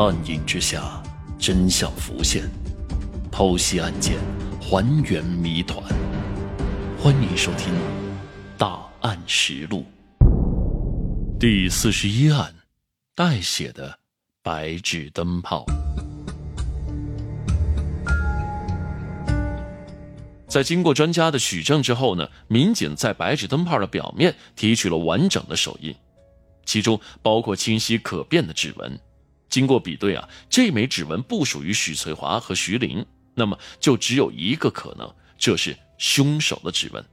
暗影之下，真相浮现，剖析案件，还原谜团。欢迎收听《大案实录》第四十一案：带血的白炽灯泡。在经过专家的取证之后呢，民警在白纸灯泡的表面提取了完整的手印，其中包括清晰可辨的指纹。经过比对啊，这枚指纹不属于许翠华和徐玲，那么就只有一个可能，这是凶手的指纹。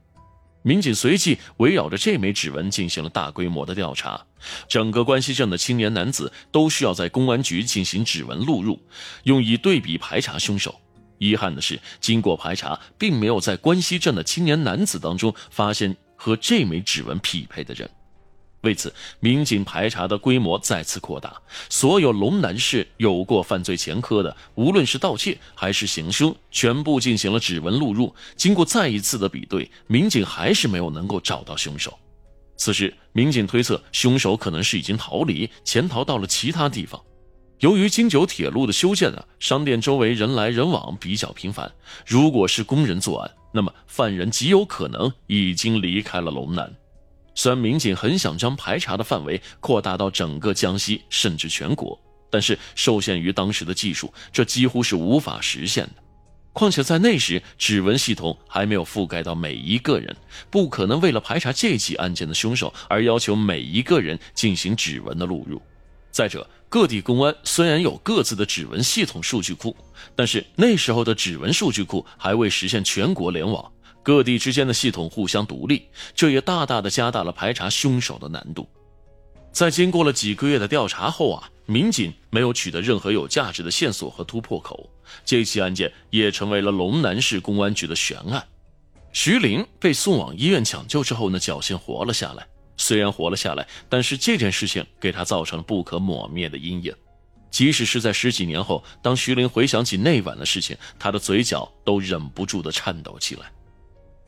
民警随即围绕着这枚指纹进行了大规模的调查，整个关西镇的青年男子都需要在公安局进行指纹录入，用以对比排查凶手。遗憾的是，经过排查，并没有在关西镇的青年男子当中发现和这枚指纹匹配的人。为此，民警排查的规模再次扩大，所有龙南市有过犯罪前科的，无论是盗窃还是行凶，全部进行了指纹录入。经过再一次的比对，民警还是没有能够找到凶手。此时，民警推测凶手可能是已经逃离，潜逃到了其他地方。由于京九铁路的修建呢，商店周围人来人往比较频繁，如果是工人作案，那么犯人极有可能已经离开了龙南。虽然民警很想将排查的范围扩大到整个江西，甚至全国，但是受限于当时的技术，这几乎是无法实现的。况且在那时，指纹系统还没有覆盖到每一个人，不可能为了排查这起案件的凶手而要求每一个人进行指纹的录入。再者，各地公安虽然有各自的指纹系统数据库，但是那时候的指纹数据库还未实现全国联网。各地之间的系统互相独立，这也大大的加大了排查凶手的难度。在经过了几个月的调查后啊，民警没有取得任何有价值的线索和突破口，这起案件也成为了龙南市公安局的悬案。徐玲被送往医院抢救之后呢，侥幸活了下来。虽然活了下来，但是这件事情给他造成了不可磨灭的阴影。即使是在十几年后，当徐玲回想起那晚的事情，他的嘴角都忍不住的颤抖起来。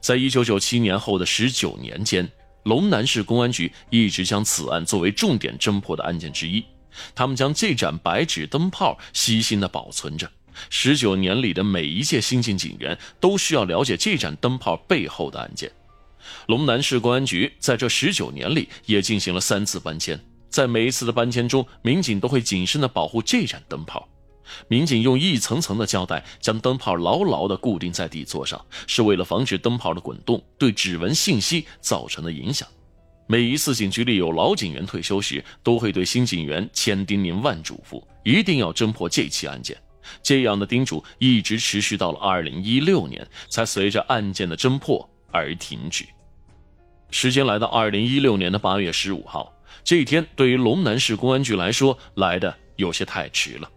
在一九九七年后的十九年间，龙南市公安局一直将此案作为重点侦破的案件之一。他们将这盏白纸灯泡悉心的保存着。十九年里的每一届新进警员都需要了解这盏灯泡背后的案件。龙南市公安局在这十九年里也进行了三次搬迁，在每一次的搬迁中，民警都会谨慎的保护这盏灯泡。民警用一层层的胶带将灯泡牢牢地固定在底座上，是为了防止灯泡的滚动对指纹信息造成的影响。每一次警局里有老警员退休时，都会对新警员千叮咛万嘱咐，一定要侦破这起案件。这样的叮嘱一直持续到了二零一六年，才随着案件的侦破而停止。时间来到二零一六年的八月十五号，这一天对于龙南市公安局来说来的有些太迟了。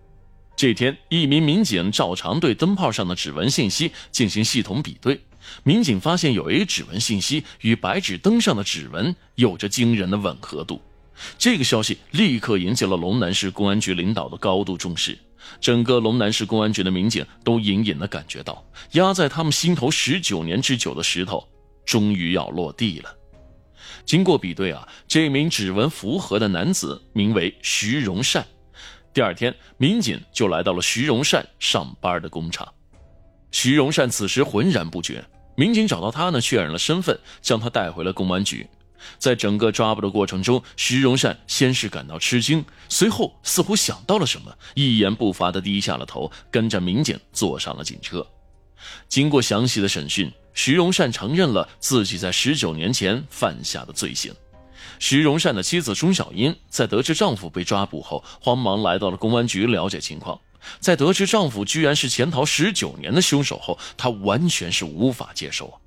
这天，一名民警照常对灯泡上的指纹信息进行系统比对。民警发现有一指纹信息与白纸灯上的指纹有着惊人的吻合度。这个消息立刻引起了龙南市公安局领导的高度重视。整个龙南市公安局的民警都隐隐的感觉到，压在他们心头十九年之久的石头终于要落地了。经过比对啊，这名指纹符合的男子名为徐荣善。第二天，民警就来到了徐荣善上班的工厂。徐荣善此时浑然不觉，民警找到他呢，确认了身份，将他带回了公安局。在整个抓捕的过程中，徐荣善先是感到吃惊，随后似乎想到了什么，一言不发地低下了头，跟着民警坐上了警车。经过详细的审讯，徐荣善承认了自己在十九年前犯下的罪行。徐荣善的妻子钟小英在得知丈夫被抓捕后，慌忙来到了公安局了解情况。在得知丈夫居然是潜逃十九年的凶手后，她完全是无法接受啊。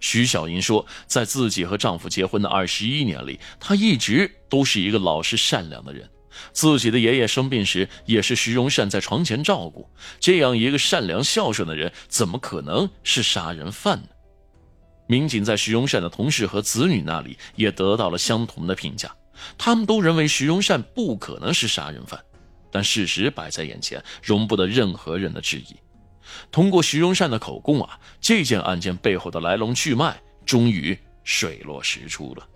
徐小英说，在自己和丈夫结婚的二十一年里，她一直都是一个老实善良的人。自己的爷爷生病时，也是徐荣善在床前照顾。这样一个善良孝顺的人，怎么可能是杀人犯呢？民警在徐荣善的同事和子女那里也得到了相同的评价，他们都认为徐荣善不可能是杀人犯，但事实摆在眼前，容不得任何人的质疑。通过徐荣善的口供啊，这件案件背后的来龙去脉终于水落石出了。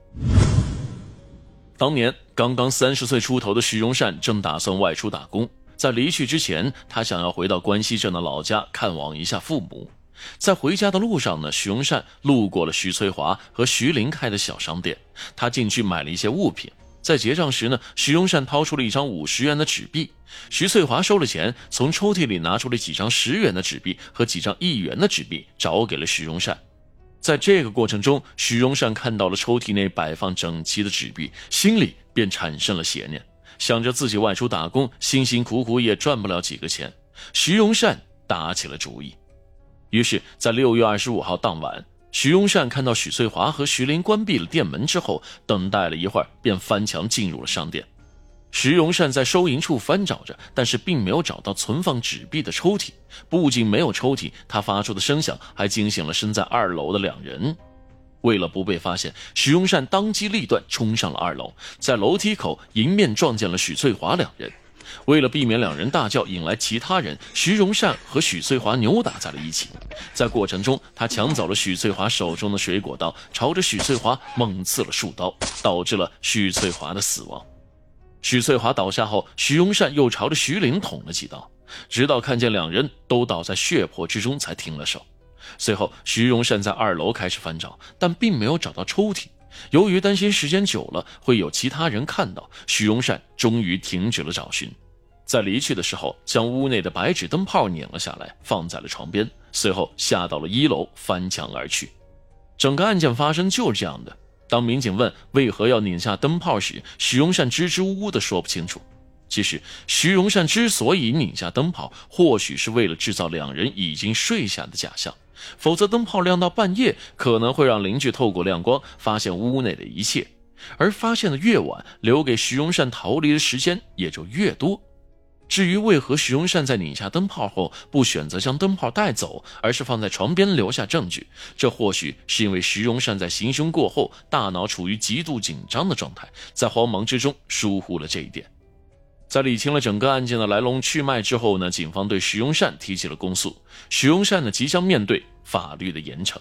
当年刚刚三十岁出头的徐荣善正打算外出打工。在离去之前，他想要回到关西镇的老家看望一下父母。在回家的路上呢，徐荣善路过了徐翠华和徐林开的小商店，他进去买了一些物品。在结账时呢，徐荣善掏出了一张五十元的纸币，徐翠华收了钱，从抽屉里拿出了几张十元的纸币和几张一元的纸币，找给了徐荣善。在这个过程中，徐荣善看到了抽屉内摆放整齐的纸币，心里便产生了邪念，想着自己外出打工，辛辛苦苦也赚不了几个钱。徐荣善打起了主意，于是，在六月二十五号当晚。徐荣善看到许翠华和徐林关闭了店门之后，等待了一会儿，便翻墙进入了商店。徐荣善在收银处翻找着，但是并没有找到存放纸币的抽屉。不仅没有抽屉，他发出的声响还惊醒了身在二楼的两人。为了不被发现，徐荣善当机立断冲上了二楼，在楼梯口迎面撞见了许翠华两人。为了避免两人大叫引来其他人，徐荣善和许翠华扭打在了一起。在过程中，他抢走了许翠华手中的水果刀，朝着许翠华猛刺了数刀，导致了许翠华的死亡。许翠华倒下后，徐荣善又朝着徐林捅了几刀，直到看见两人都倒在血泊之中才停了手。随后，徐荣善在二楼开始翻找，但并没有找到抽屉。由于担心时间久了会有其他人看到，徐荣善终于停止了找寻。在离去的时候，将屋内的白纸灯泡拧了下来，放在了床边，随后下到了一楼，翻墙而去。整个案件发生就是这样的。当民警问为何要拧下灯泡时，徐荣善支支吾吾的说不清楚。其实，徐荣善之所以拧下灯泡，或许是为了制造两人已经睡下的假象。否则，灯泡亮到半夜，可能会让邻居透过亮光发现屋内的一切，而发现的越晚，留给徐荣善逃离的时间也就越多。至于为何徐荣善在拧下灯泡后不选择将灯泡带走，而是放在床边留下证据，这或许是因为徐荣善在行凶过后，大脑处于极度紧张的状态，在慌忙之中疏忽了这一点。在理清了整个案件的来龙去脉之后呢，警方对徐荣善提起了公诉。徐荣善呢，即将面对法律的严惩。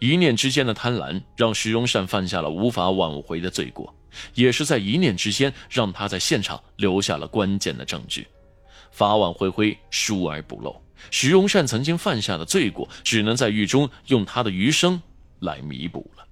一念之间的贪婪，让徐荣善犯下了无法挽回的罪过。也是在一念之间，让他在现场留下了关键的证据。法网恢恢，疏而不漏。徐荣善曾经犯下的罪过，只能在狱中用他的余生来弥补了。